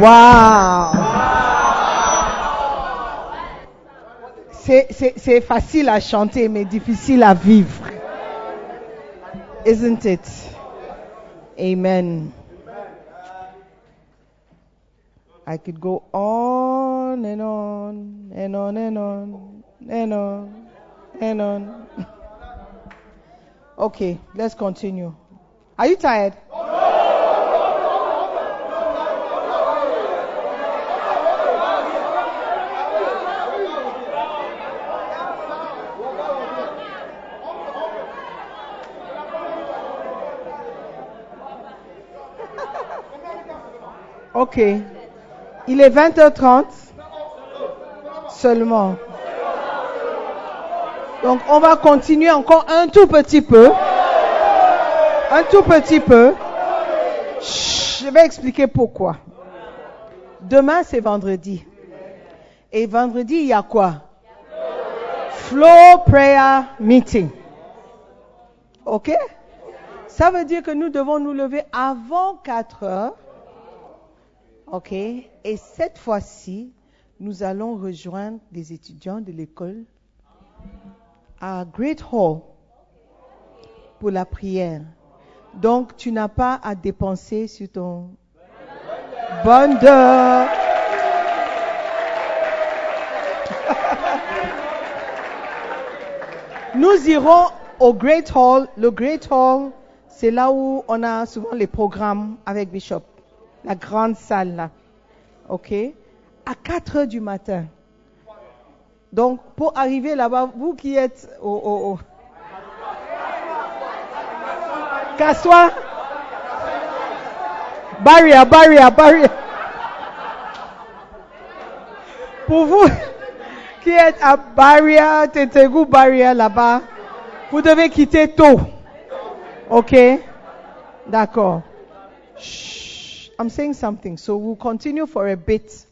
Wow. C'est facile à chanter, mais difficile à vivre. Isn't it? Amen. I could go on and on and on and on and on and on. Okay, let's continue. Are you tired? Ok. Il est 20h30 seulement. Donc on va continuer encore un tout petit peu. Un tout petit peu. je vais expliquer pourquoi. Demain c'est vendredi. Et vendredi il y a quoi? Flow Prayer Meeting. Ok? Ça veut dire que nous devons nous lever avant 4 heures OK Et cette fois-ci, nous allons rejoindre des étudiants de l'école à Great Hall pour la prière. Donc, tu n'as pas à dépenser sur ton bundle. Nous irons au Great Hall. Le Great Hall, c'est là où on a souvent les programmes avec Bishop la grande salle là. OK? À 4 heures du matin. Donc, pour arriver là-bas, vous qui êtes au. au, au... Kassoua Barrière, barrière, barrière. Pour vous qui êtes à Barrière, Tetegu, Barrière là-bas, vous devez quitter tôt. OK? D'accord. I'm saying something. So we'll continue for a bit.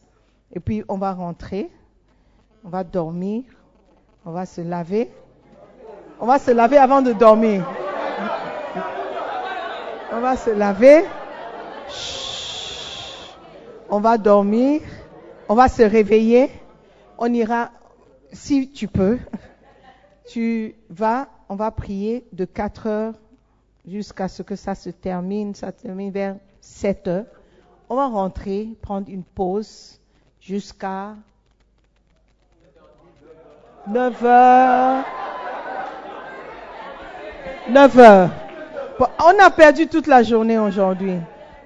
Et puis on va rentrer. On va dormir. On va se laver. On va se laver avant de dormir. On va se laver. On va dormir. On va se réveiller. On ira, si tu peux, tu vas, on va prier de 4 heures jusqu'à ce que ça se termine. Ça termine vers 7 heures on va rentrer, prendre une pause jusqu'à 9 heures. 9 heures. on a perdu toute la journée aujourd'hui.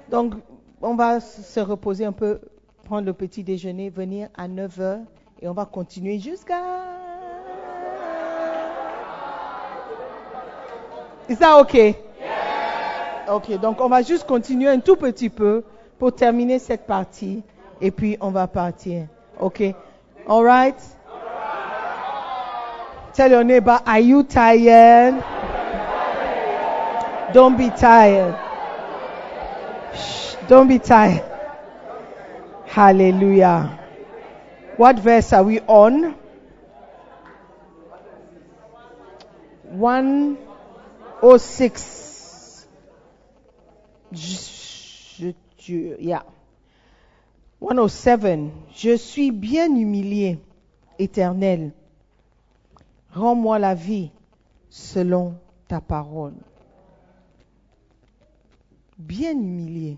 Donc, on va se reposer un peu, prendre le petit déjeuner, venir à 9 heures et on va continuer jusqu'à. Is that okay? Ok, donc on va juste continuer un tout petit peu pour terminer cette partie et puis on va partir. OK? All right? Tell your neighbor, are you tired? Don't be tired. Shh, don't be tired. Hallelujah. What verse are we on? Oh 106. Yeah. 107. Je suis bien humilié, éternel. Rends-moi la vie selon ta parole. Bien humilié,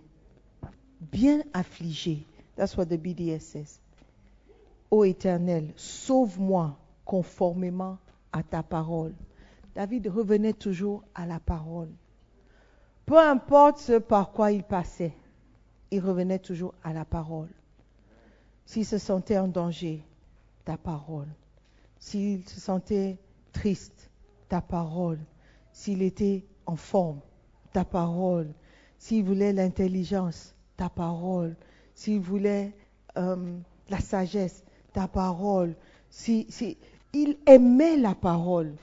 bien affligé. That's what the BDS says. Ô éternel, sauve-moi conformément à ta parole. David revenait toujours à la parole. Peu importe ce par quoi il passait il revenait toujours à la parole. S'il se sentait en danger, ta parole. S'il se sentait triste, ta parole. S'il était en forme, ta parole. S'il voulait l'intelligence, ta parole. S'il voulait euh, la sagesse, ta parole. Si, il aimait la parole.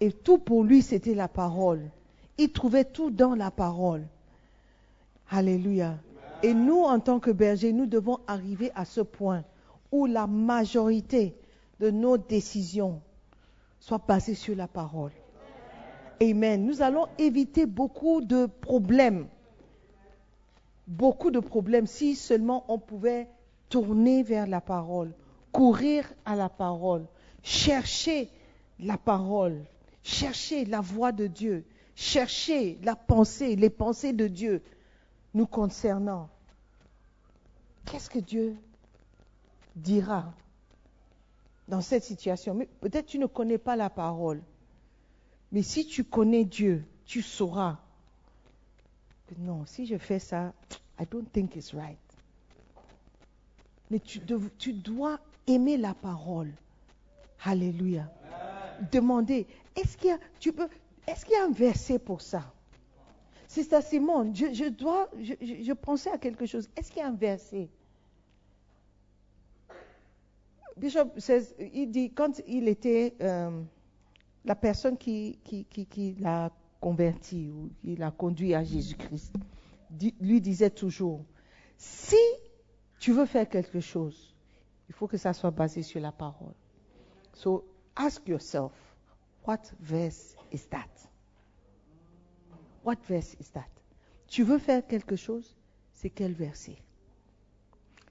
Et tout pour lui, c'était la parole. Il trouvait tout dans la parole. Alléluia. Et nous, en tant que bergers, nous devons arriver à ce point où la majorité de nos décisions soient basées sur la parole. Amen. Nous allons éviter beaucoup de problèmes. beaucoup de problèmes si seulement on pouvait tourner vers la parole, courir à la parole, chercher la parole, chercher la voix de Dieu, chercher la pensée, les pensées de Dieu nous concernant. Qu'est-ce que Dieu dira dans cette situation? Mais peut-être tu ne connais pas la parole. Mais si tu connais Dieu, tu sauras que non, si je fais ça, I don't think it's right. Mais tu, tu dois aimer la parole. Alléluia. Demander, est-ce qu'il y a, tu peux, est-ce qu'il y a un verset pour ça? Ça, Simone. Je, je dois, je, pensais à quelque chose. Est-ce qu'il y a un verset? Bishop il dit, quand il était euh, la personne qui l'a converti ou qui l'a conduit à Jésus-Christ, lui disait toujours, si tu veux faire quelque chose, il faut que ça soit basé sur la parole. So ask yourself, what verse is that? What verse is that? Tu veux faire quelque chose? C'est quel verset?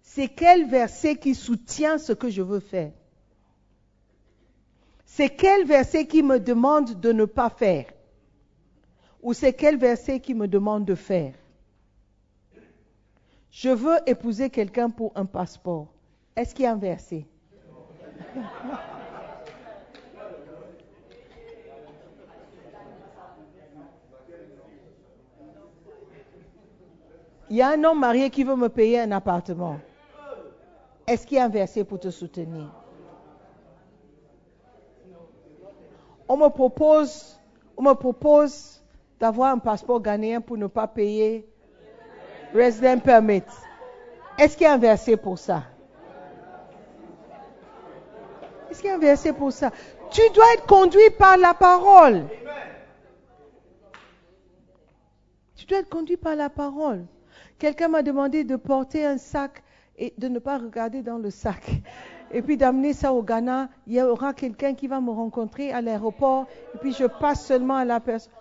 C'est quel verset qui soutient ce que je veux faire? C'est quel verset qui me demande de ne pas faire? Ou c'est quel verset qui me demande de faire? Je veux épouser quelqu'un pour un passeport. Est-ce qu'il y a un verset? Il y a un homme marié qui veut me payer un appartement. Est-ce qu'il y a un verset pour te soutenir? On me propose, on me propose d'avoir un passeport ghanéen pour ne pas payer resident permit. Est-ce qu'il y a un verset pour ça? Est-ce qu'il y a un verset pour ça? Tu dois être conduit par la parole. Tu dois être conduit par la parole. Quelqu'un m'a demandé de porter un sac et de ne pas regarder dans le sac. Et puis d'amener ça au Ghana. Il y aura quelqu'un qui va me rencontrer à l'aéroport. Et puis je passe seulement à la personne.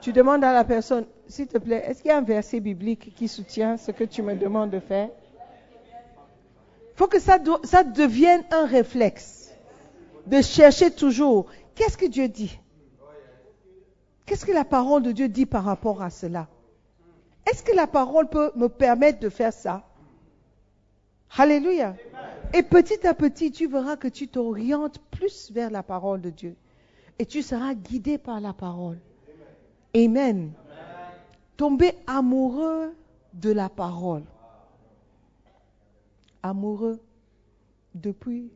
Tu demandes à la personne, s'il te plaît, est-ce qu'il y a un verset biblique qui soutient ce que tu me demandes de faire? Il faut que ça, devienne un réflexe de chercher toujours qu'est-ce que Dieu dit? Qu'est-ce que la parole de Dieu dit par rapport à cela? Est-ce que la parole peut me permettre de faire ça? Alléluia. Et petit à petit, tu verras que tu t'orientes plus vers la parole de Dieu. Et tu seras guidé par la parole. Amen. Tomber amoureux de la parole. Amoureux depuis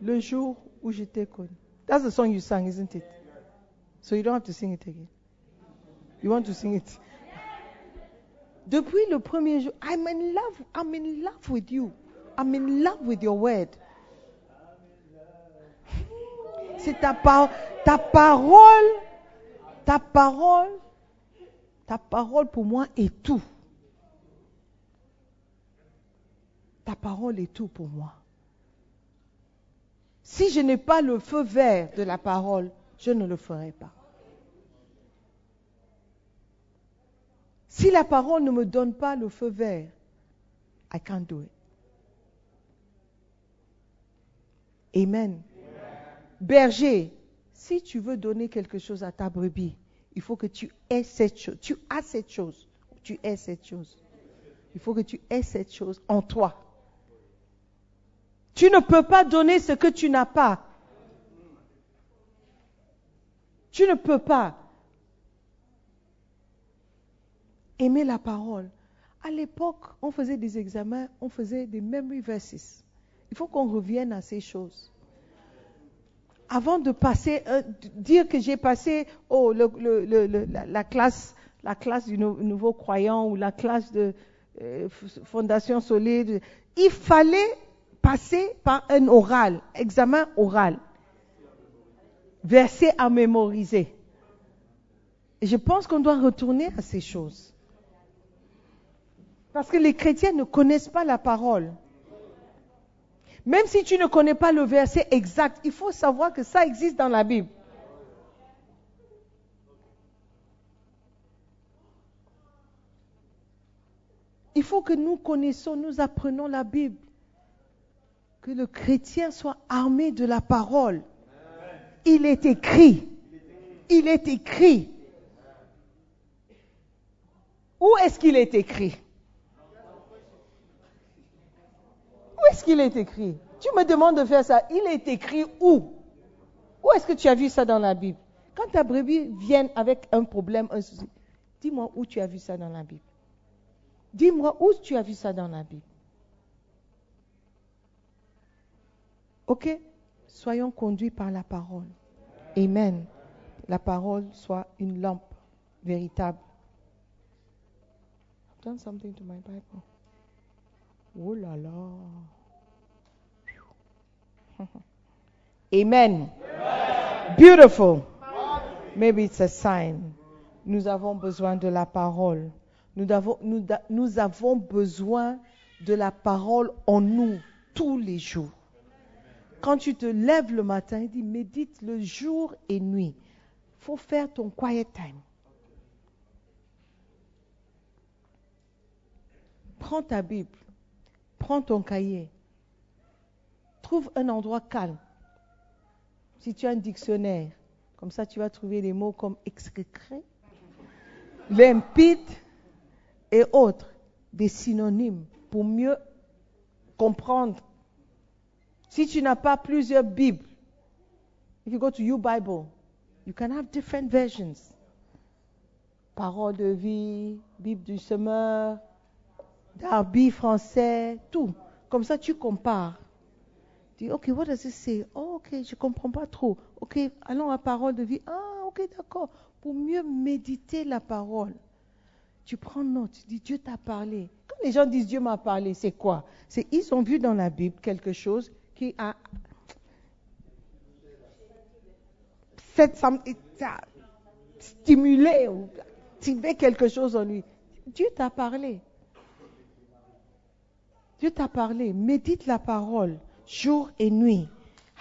le jour où je t'ai connu. That's the song you sang, isn't it? So you don't have to sing it again. You want to sing it? Depuis le premier jour, I'm in love. I'm in love with you. I'm in love with your word. C'est ta, ta parole, ta parole, ta parole pour moi est tout. Ta parole est tout pour moi. Si je n'ai pas le feu vert de la parole, je ne le ferai pas. Si la parole ne me donne pas le feu vert, I can't do it. Amen. Berger, si tu veux donner quelque chose à ta brebis, il faut que tu aies cette chose. Tu as cette chose. Tu aies cette chose. Il faut que tu aies cette chose en toi. Tu ne peux pas donner ce que tu n'as pas. Tu ne peux pas. Aimer la parole. À l'époque, on faisait des examens, on faisait des memory verses. Il faut qu'on revienne à ces choses. Avant de passer, euh, dire que j'ai passé oh, la, classe, la classe du nouveau croyant ou la classe de euh, fondation solide, il fallait passer par un oral, examen oral, verset à mémoriser. Et je pense qu'on doit retourner à ces choses. Parce que les chrétiens ne connaissent pas la parole. Même si tu ne connais pas le verset exact, il faut savoir que ça existe dans la Bible. Il faut que nous connaissons, nous apprenons la Bible. Que le chrétien soit armé de la parole. Il est écrit. Il est écrit. Où est-ce qu'il est écrit? Où est-ce qu'il est écrit? Tu me demandes de faire ça. Il est écrit où? Où est-ce que tu as vu ça dans la Bible? Quand ta brebis vient avec un problème, un souci, dis-moi où tu as vu ça dans la Bible. Dis-moi où tu as vu ça dans la Bible. Ok? Soyons conduits par la parole. Amen. La parole soit une lampe véritable. Bible. Oh là là. Amen. Beautiful. Maybe it's a sign. Nous avons besoin de la parole. Nous avons, nous, nous avons besoin de la parole en nous tous les jours. Quand tu te lèves le matin, il dit médite le jour et nuit. Il faut faire ton quiet time. Prends ta Bible, prends ton cahier, trouve un endroit calme. Si tu as un dictionnaire, comme ça tu vas trouver des mots comme exécré, limpide, et autres, des synonymes pour mieux comprendre. Si tu n'as pas plusieurs Bibles, if you go to your Bible, you can have different versions. Parole de vie, Bible du semeur, Darby français, tout. Comme ça, tu compares. Tu dis, OK, what does it say? Oh, OK, je ne comprends pas trop. OK, allons à parole de vie. Ah, OK, d'accord. Pour mieux méditer la parole tu prends note, tu dis Dieu t'a parlé. Quand les gens disent Dieu m'a parlé, c'est quoi? C'est ils ont vu dans la Bible quelque chose qui a stimulé ou activé quelque chose en lui. Dieu t'a parlé. Dieu t'a parlé. Médite la parole jour et nuit.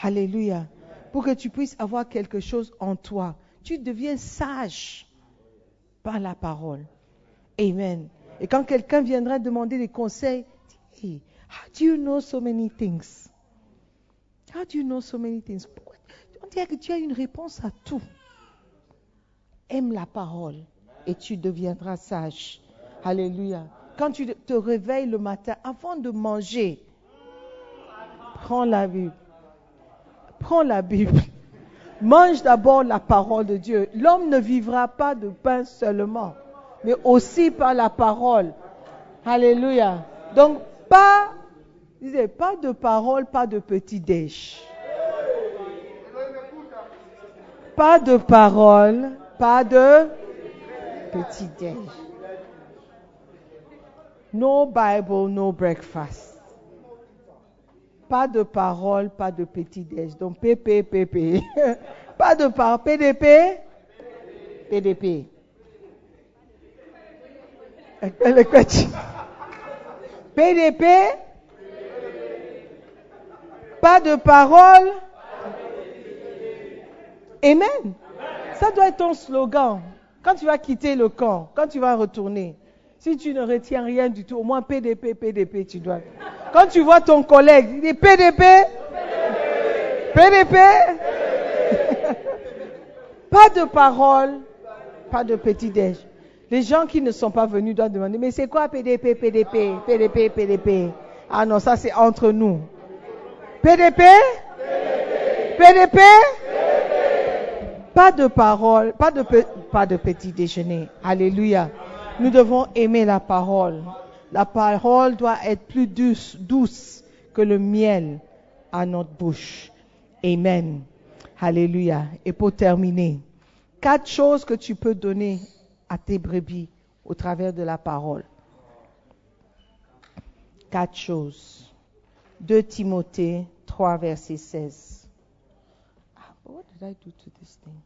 Alléluia. Pour que tu puisses avoir quelque chose en toi. Tu deviens sage par la parole. Amen. Et quand quelqu'un viendra demander des conseils, dis, how do you know so many things? How do you know so many things? On dirait que tu as une réponse à tout. Aime la parole et tu deviendras sage. Alléluia. Quand tu te réveilles le matin, avant de manger, prends la Bible. Prends la Bible. Mange d'abord la parole de Dieu. L'homme ne vivra pas de pain seulement mais aussi par la parole. Alléluia. Donc, pas, pas de parole, pas de petit déj. Pas de parole, pas de petit déj. No Bible, no breakfast. Pas de parole, pas de petit déj. Donc, PP, PP. pas de parole. PDP, PDP. PDP, pas de parole. Amen. Ça doit être ton slogan. Quand tu vas quitter le camp, quand tu vas retourner, si tu ne retiens rien du tout, au moins PDP, PDP, tu dois. Quand tu vois ton collègue, il dit PDP, PDP, pas de parole, pas de petit déj. Les gens qui ne sont pas venus doivent demander, mais c'est quoi PDP, PDP, PDP, PDP Ah non, ça c'est entre nous. PDP PDP, Pas de parole, pas de, pas de petit déjeuner. Alléluia. Nous devons aimer la parole. La parole doit être plus douce, que le miel à notre bouche. Amen. Alléluia. Et pour terminer, quatre choses que tu peux donner à tes brebis au travers de la parole. Quatre choses. 2 Timothée 3, verset 16. Ah, what did I do to this thing?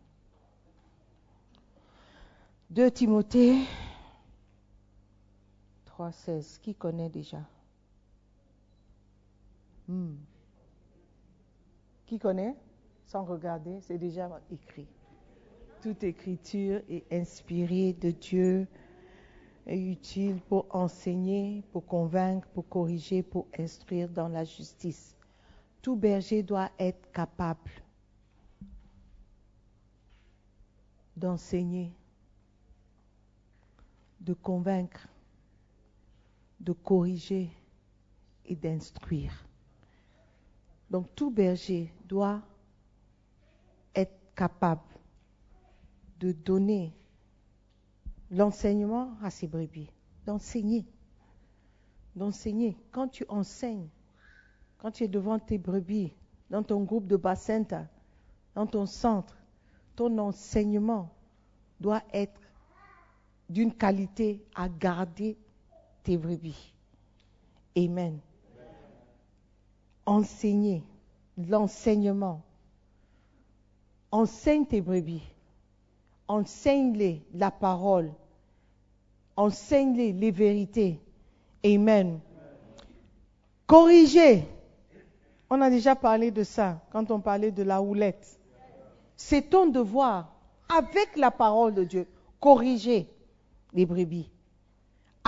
2 Timothée 3, 16. Qui connaît déjà? Hmm. Qui connaît? Sans regarder, c'est déjà écrit toute écriture est inspirée de Dieu est utile pour enseigner, pour convaincre, pour corriger, pour instruire dans la justice. Tout berger doit être capable d'enseigner, de convaincre, de corriger et d'instruire. Donc tout berger doit être capable de donner l'enseignement à ses brebis, d'enseigner. D'enseigner. Quand tu enseignes, quand tu es devant tes brebis, dans ton groupe de bassin, dans ton centre, ton enseignement doit être d'une qualité à garder tes brebis. Amen. Enseigner, l'enseignement. Enseigne tes brebis enseigne-les la parole. Enseigne-les les vérités. Amen. Corriger. On a déjà parlé de ça quand on parlait de la houlette. C'est ton devoir, avec la parole de Dieu, corriger les brebis.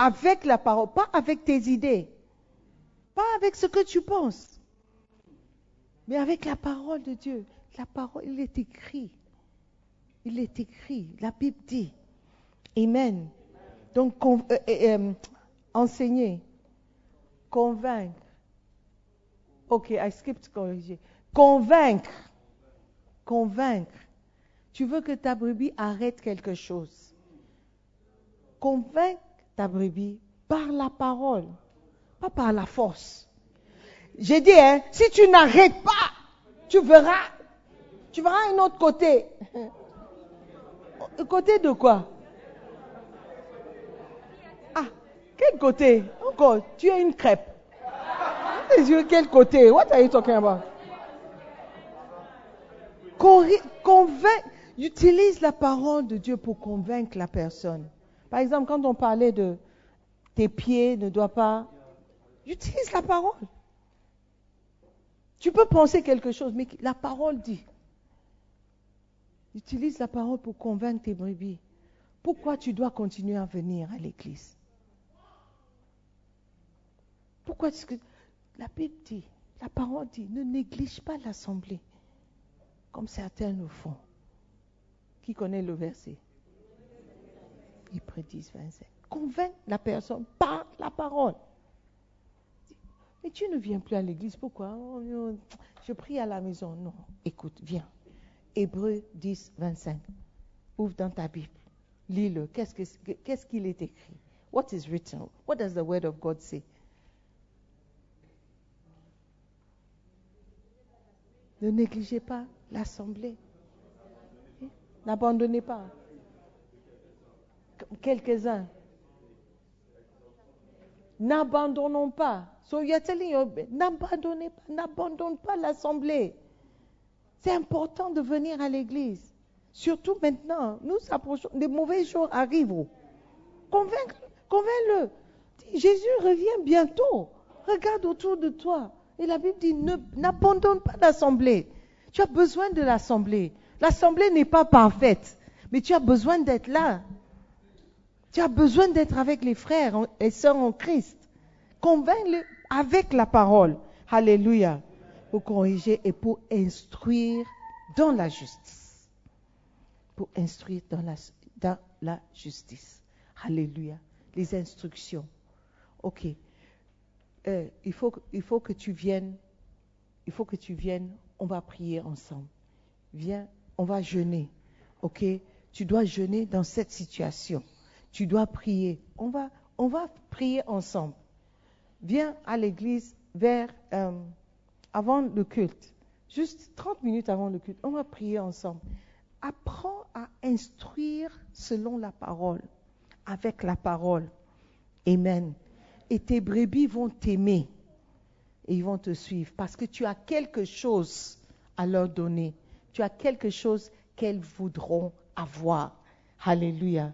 Avec la parole, pas avec tes idées, pas avec ce que tu penses, mais avec la parole de Dieu. La parole, il est écrit. Il est écrit, la Bible dit. Amen. Donc, euh, euh, euh, enseigner, convaincre. Ok, I skipped corriger. Convaincre. Convaincre. Tu veux que ta brebis arrête quelque chose? Convaincre ta par la parole, pas par la force. J'ai dit, hein, si tu n'arrêtes pas, tu verras, tu verras un autre côté. Côté de quoi? Ah, quel côté? Encore, tu es une crêpe. Quel côté? What are you talking about? Convainc, utilise la parole de Dieu pour convaincre la personne. Par exemple, quand on parlait de tes pieds ne doivent pas, utilise la parole. Tu peux penser quelque chose, mais la parole dit. Utilise la parole pour convaincre tes brebis. Pourquoi tu dois continuer à venir à l'église? Pourquoi est-ce que la Bible dit, la parole dit, ne néglige pas l'assemblée, comme certains le font. Qui connaît le verset? Ils prédisent 25. Convainc la personne par la parole. Mais tu ne viens plus à l'église, pourquoi? Oh, Je prie à la maison. Non, écoute, viens. Hébreu 10, 25. Ouvre dans ta Bible. Lis-le. Qu'est-ce qu'il est écrit? What is written? What does the word of God say? Ne négligez pas l'assemblée. N'abandonnez pas. Quelques-uns. N'abandonnons pas. So n'abandonnez pas, n'abandonne pas l'assemblée. C'est important de venir à l'église. Surtout maintenant, nous approchons, les mauvais jours arrivent. Convainc-le. Jésus revient bientôt. Regarde autour de toi. Et la Bible dit, n'abandonne pas l'assemblée. Tu as besoin de l'assemblée. L'assemblée n'est pas parfaite, mais tu as besoin d'être là. Tu as besoin d'être avec les frères et sœurs en Christ. Convainc-le avec la parole. Alléluia pour corriger et pour instruire dans la justice. Pour instruire dans la, justice. Alléluia. Les instructions. Ok. Euh, il, faut, il faut que tu viennes. Il faut que tu viennes. On va prier ensemble. Viens, on va jeûner. Ok. Tu dois jeûner dans cette situation. Tu dois prier. On va, on va prier ensemble. Viens à l'église vers euh, avant le culte, juste 30 minutes avant le culte, on va prier ensemble. Apprends à instruire selon la parole, avec la parole. Amen. Et tes brebis vont t'aimer et ils vont te suivre parce que tu as quelque chose à leur donner. Tu as quelque chose qu'elles voudront avoir. Alléluia.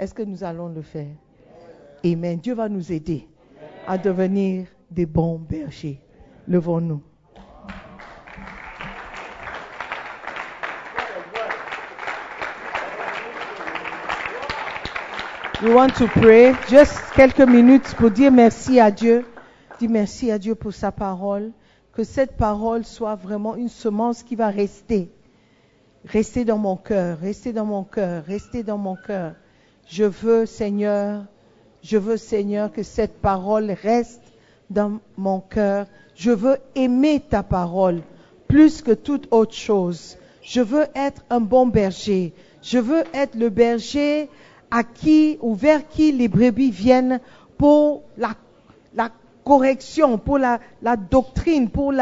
Est-ce que nous allons le faire? Amen. Dieu va nous aider à devenir des bons bergers. Levons-nous. We want to pray. Juste quelques minutes pour dire merci à Dieu. Dire merci à Dieu pour sa parole. Que cette parole soit vraiment une semence qui va rester. Rester dans mon cœur, rester dans mon cœur, rester dans mon cœur. Je veux, Seigneur, je veux, Seigneur, que cette parole reste dans mon cœur. Je veux aimer ta parole plus que toute autre chose. Je veux être un bon berger. Je veux être le berger à qui ou vers qui les brebis viennent pour la, la correction, pour la, la doctrine, pour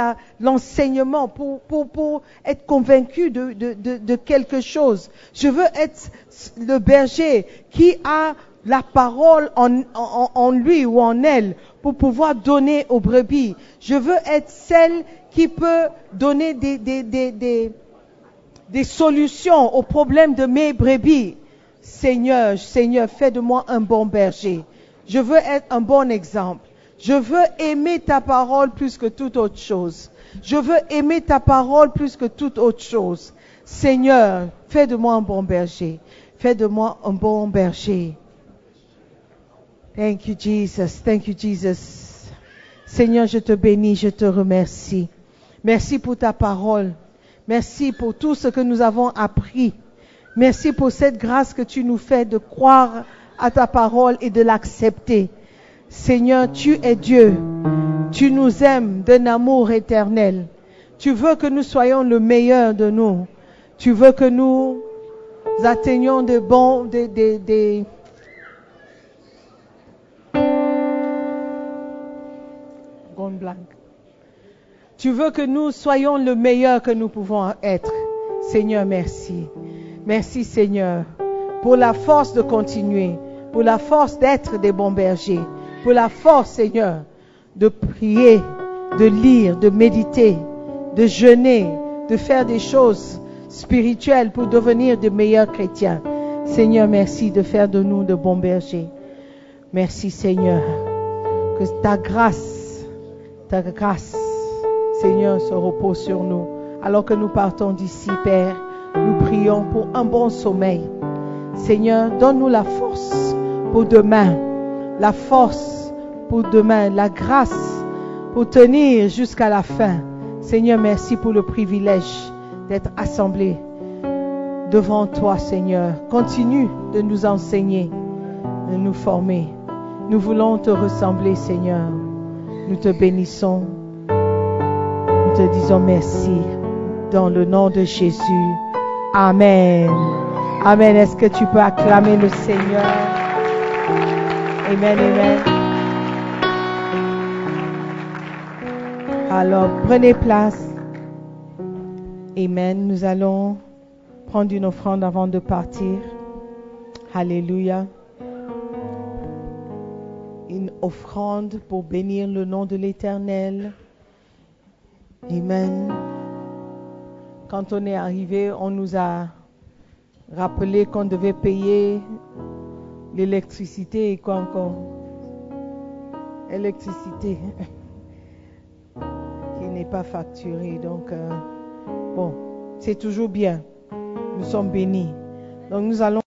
l'enseignement, pour, pour, pour être convaincu de, de, de, de quelque chose. Je veux être le berger qui a la parole en, en, en lui ou en elle pour pouvoir donner aux brebis. Je veux être celle qui peut donner des, des, des, des, des solutions aux problèmes de mes brebis. Seigneur, Seigneur, fais de moi un bon berger. Je veux être un bon exemple. Je veux aimer ta parole plus que toute autre chose. Je veux aimer ta parole plus que toute autre chose. Seigneur, fais de moi un bon berger. Fais de moi un bon berger. Thank you, Jesus. Thank you, Jesus. Seigneur, je te bénis, je te remercie. Merci pour ta parole. Merci pour tout ce que nous avons appris. Merci pour cette grâce que tu nous fais de croire à ta parole et de l'accepter. Seigneur, tu es Dieu. Tu nous aimes d'un amour éternel. Tu veux que nous soyons le meilleur de nous. Tu veux que nous atteignions de bons, des, des, des. Tu veux que nous soyons le meilleur que nous pouvons être. Seigneur, merci. Merci Seigneur pour la force de continuer, pour la force d'être des bons bergers, pour la force Seigneur de prier, de lire, de méditer, de jeûner, de faire des choses spirituelles pour devenir de meilleurs chrétiens. Seigneur, merci de faire de nous de bons bergers. Merci Seigneur. Que ta grâce, ta grâce, Seigneur, se repose sur nous. Alors que nous partons d'ici, Père, nous prions pour un bon sommeil. Seigneur, donne-nous la force pour demain, la force pour demain, la grâce pour tenir jusqu'à la fin. Seigneur, merci pour le privilège d'être assemblés devant toi, Seigneur. Continue de nous enseigner, de nous former. Nous voulons te ressembler, Seigneur. Nous te bénissons. Nous te disons merci. Dans le nom de Jésus. Amen. Amen. Est-ce que tu peux acclamer le Seigneur? Amen, amen. Alors, prenez place. Amen. Nous allons prendre une offrande avant de partir. Alléluia. Une offrande pour bénir le nom de l'Éternel. Amen. Quand on est arrivé, on nous a rappelé qu'on devait payer l'électricité et quoi encore? Électricité qui n'est pas facturée. Donc, euh, bon, c'est toujours bien. Nous sommes bénis. Donc, nous allons